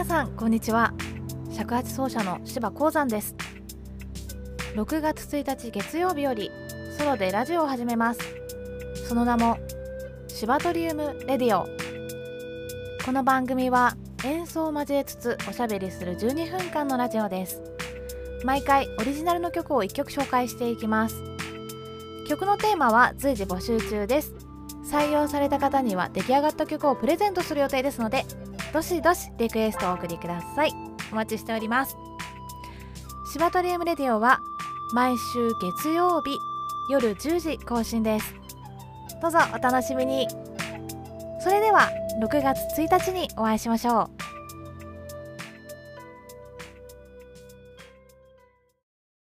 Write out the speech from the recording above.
皆さんこんにちは。尺八奏者の柴光山です。6月1日月曜日よりソロでラジオを始めます。その名もシバトリウムレディオ。この番組は演奏を交えつつおしゃべりする12分間のラジオです。毎回オリジナルの曲を1曲紹介していきます。曲のテーマは随時募集中です。採用された方には出来上がった曲をプレゼントする予定ですのでどしどしリクエストをお送りください。お待ちしております。柴田リウムレディオは毎週月曜日夜10時更新です。どうぞお楽しみに。それでは6月1日にお会いしましょう。